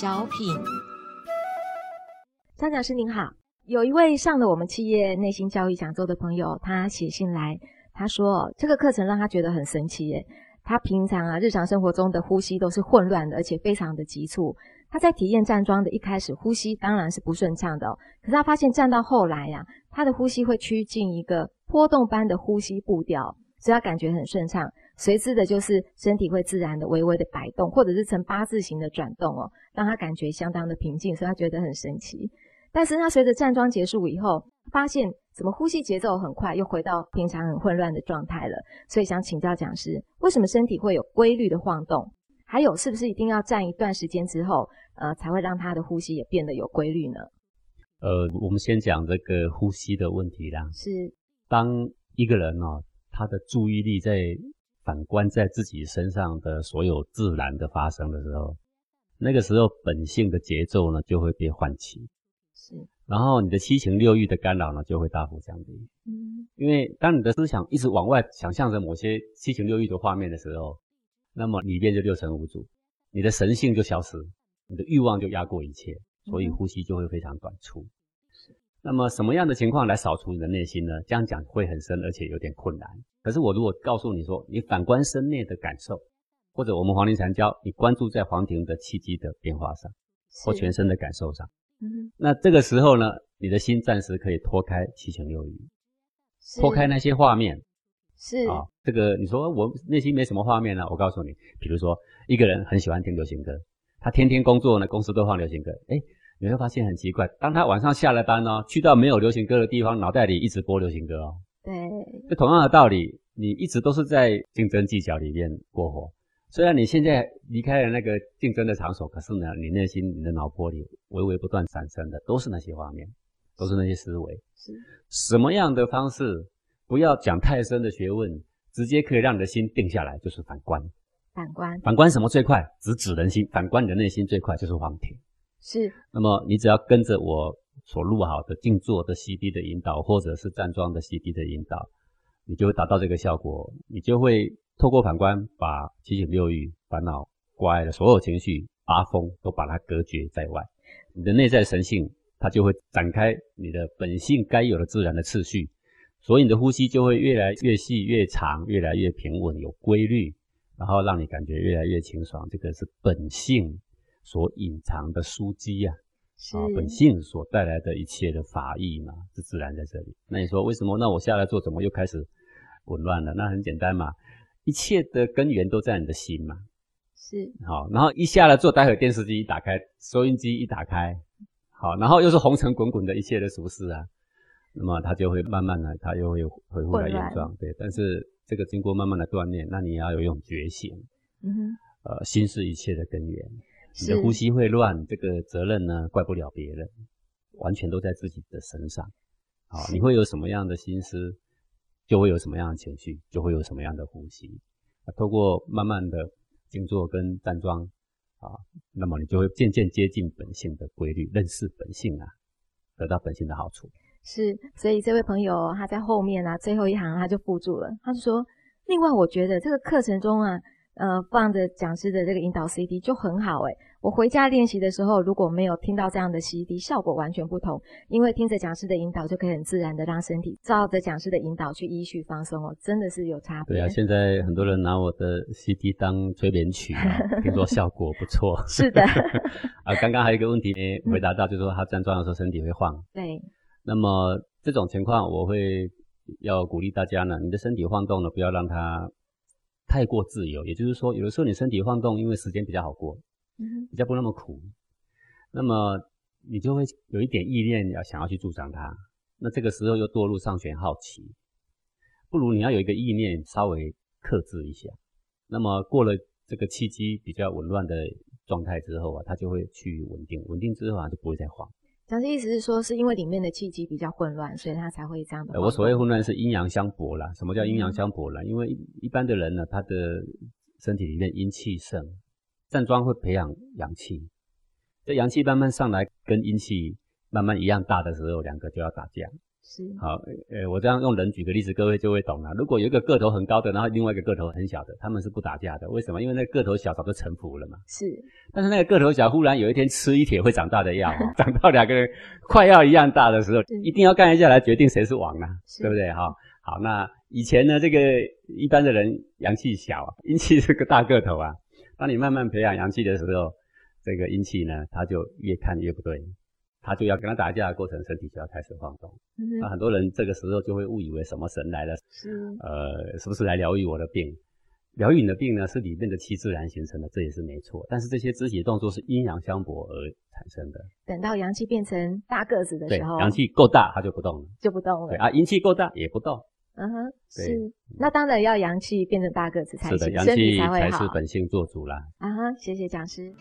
小品。张讲师您好，有一位上了我们企业内心教育讲座的朋友，他写信来，他说这个课程让他觉得很神奇耶。他平常啊日常生活中的呼吸都是混乱的，而且非常的急促。他在体验站桩的一开始，呼吸当然是不顺畅的，可是他发现站到后来呀，他的呼吸会趋近一个波动般的呼吸步调，所以他感觉很顺畅。随之的就是身体会自然的微微的摆动，或者是呈八字形的转动哦，让他感觉相当的平静，所以他觉得很神奇。但是他随着站桩结束以后，发现怎么呼吸节奏很快，又回到平常很混乱的状态了。所以想请教讲师，为什么身体会有规律的晃动？还有是不是一定要站一段时间之后，呃，才会让他的呼吸也变得有规律呢？呃，我们先讲这个呼吸的问题啦。是，当一个人哦，他的注意力在反观在自己身上的所有自然的发生的时候，那个时候本性的节奏呢就会被唤起，是，然后你的七情六欲的干扰呢就会大幅降低，嗯，因为当你的思想一直往外想象着某些七情六欲的画面的时候，那么里面就六神无主，你的神性就消失，你的欲望就压过一切，所以呼吸就会非常短促。那么什么样的情况来扫除你的内心呢？这样讲会很深，而且有点困难。可是我如果告诉你说，你反观身内的感受，或者我们黄庭禅教你关注在黄庭的气机的变化上，或全身的感受上，嗯，那这个时候呢，你的心暂时可以脱开七情六欲，脱开那些画面是啊。这个你说我内心没什么画面呢？我告诉你，比如说一个人很喜欢听流行歌，他天天工作呢，公司都放流行歌，哎。你会发现很奇怪，当他晚上下了班哦，去到没有流行歌的地方，脑袋里一直播流行歌哦。对，就同样的道理，你一直都是在竞争技巧里面过活。虽然你现在离开了那个竞争的场所，可是呢，你内心、你的脑波里，微微不断产生的都是那些画面，都是那些思维。是什么样的方式？不要讲太深的学问，直接可以让你的心定下来，就是反观。反观，反观什么最快？直指人心。反观你的内心最快，就是黄庭。是，那么你只要跟着我所录好的静坐的 CD 的引导，或者是站桩的 CD 的引导，你就会达到这个效果。你就会透过反观，把七情六欲、烦恼、乖的所有情绪、八风都把它隔绝在外。你的内在神性，它就会展开你的本性该有的自然的次序，所以你的呼吸就会越来越细、越长、越来越平稳、有规律，然后让你感觉越来越清爽。这个是本性。所隐藏的枢机呀，啊，本性所带来的一切的法义嘛，是自然在这里。那你说为什么？那我下来做怎么又开始紊乱了？那很简单嘛，一切的根源都在你的心嘛。是，好，然后一下来做，待会电视机一打开，收音机一打开，好，然后又是红尘滚滚的一切的俗事啊，那么它就会慢慢的，它又会恢复了原状。对，但是这个经过慢慢的锻炼，那你要有一种觉醒，嗯哼，呃，心是一切的根源。你的呼吸会乱，这个责任呢，怪不了别人，完全都在自己的身上。好，你会有什么样的心思，就会有什么样的情绪，就会有什么样的呼吸。透过慢慢的静坐跟站桩，啊，那么你就会渐渐接近本性的规律，认识本性啊，得到本性的好处。是，所以这位朋友他在后面啊，最后一行他就附注了，他就说，另外我觉得这个课程中啊。呃，放着讲师的这个引导 CD 就很好诶。我回家练习的时候，如果没有听到这样的 CD，效果完全不同。因为听着讲师的引导，就可以很自然的让身体照着讲师的引导去依序放松哦，真的是有差别。对啊，现在很多人拿我的 CD 当催眠曲，听说效果不错。是的。啊，刚刚还有一个问题没回答到，就是说他站桩的时候身体会晃。对。那么这种情况，我会要鼓励大家呢，你的身体晃动呢，不要让它。太过自由，也就是说，有的时候你身体晃动，因为时间比较好过，嗯，比较不那么苦，那么你就会有一点意念要想要去助长它，那这个时候又堕入上旋好奇，不如你要有一个意念稍微克制一下，那么过了这个契机比较紊乱的状态之后啊，它就会趋于稳定，稳定之后啊就不会再晃。讲的意思是说，是因为里面的气机比较混乱，所以他才会这样的。我所谓混乱是阴阳相搏啦。什么叫阴阳相搏啦？因为一般的人呢，他的身体里面阴气盛，站桩会培养阳气，这阳气慢慢上来，跟阴气慢慢一样大的时候，两个就要打架。是，好，呃，我这样用人举个例子，各位就会懂了。如果有一个个头很高的，然后另外一个个头很小的，他们是不打架的。为什么？因为那个个头小早就臣服了嘛。是，但是那个个头小忽然有一天吃一铁会长大的药，长到两个人快要一样大的时候，一定要干一下来决定谁是王啊，对不对？哈，好，那以前呢，这个一般的人阳气小，阴气是个大个头啊。当你慢慢培养阳气的时候，这个阴气呢，他就越看越不对。他就要跟他打架的过程，身体就要开始晃动。那很多人这个时候就会误以为什么神来了，是呃，是不是来疗愈我的病？疗愈你的病呢，是里面的气自然形成的，这也是没错。但是这些肢体动作是阴阳相搏而产生的。等到阳气变成大个子的时候，阳气够大，它就不动了，就不动了。对啊，阴气够大也不动。嗯哼，是。那当然要阳气变成大个子才是的，阳气才是本性做主啦。啊哈，谢谢讲师。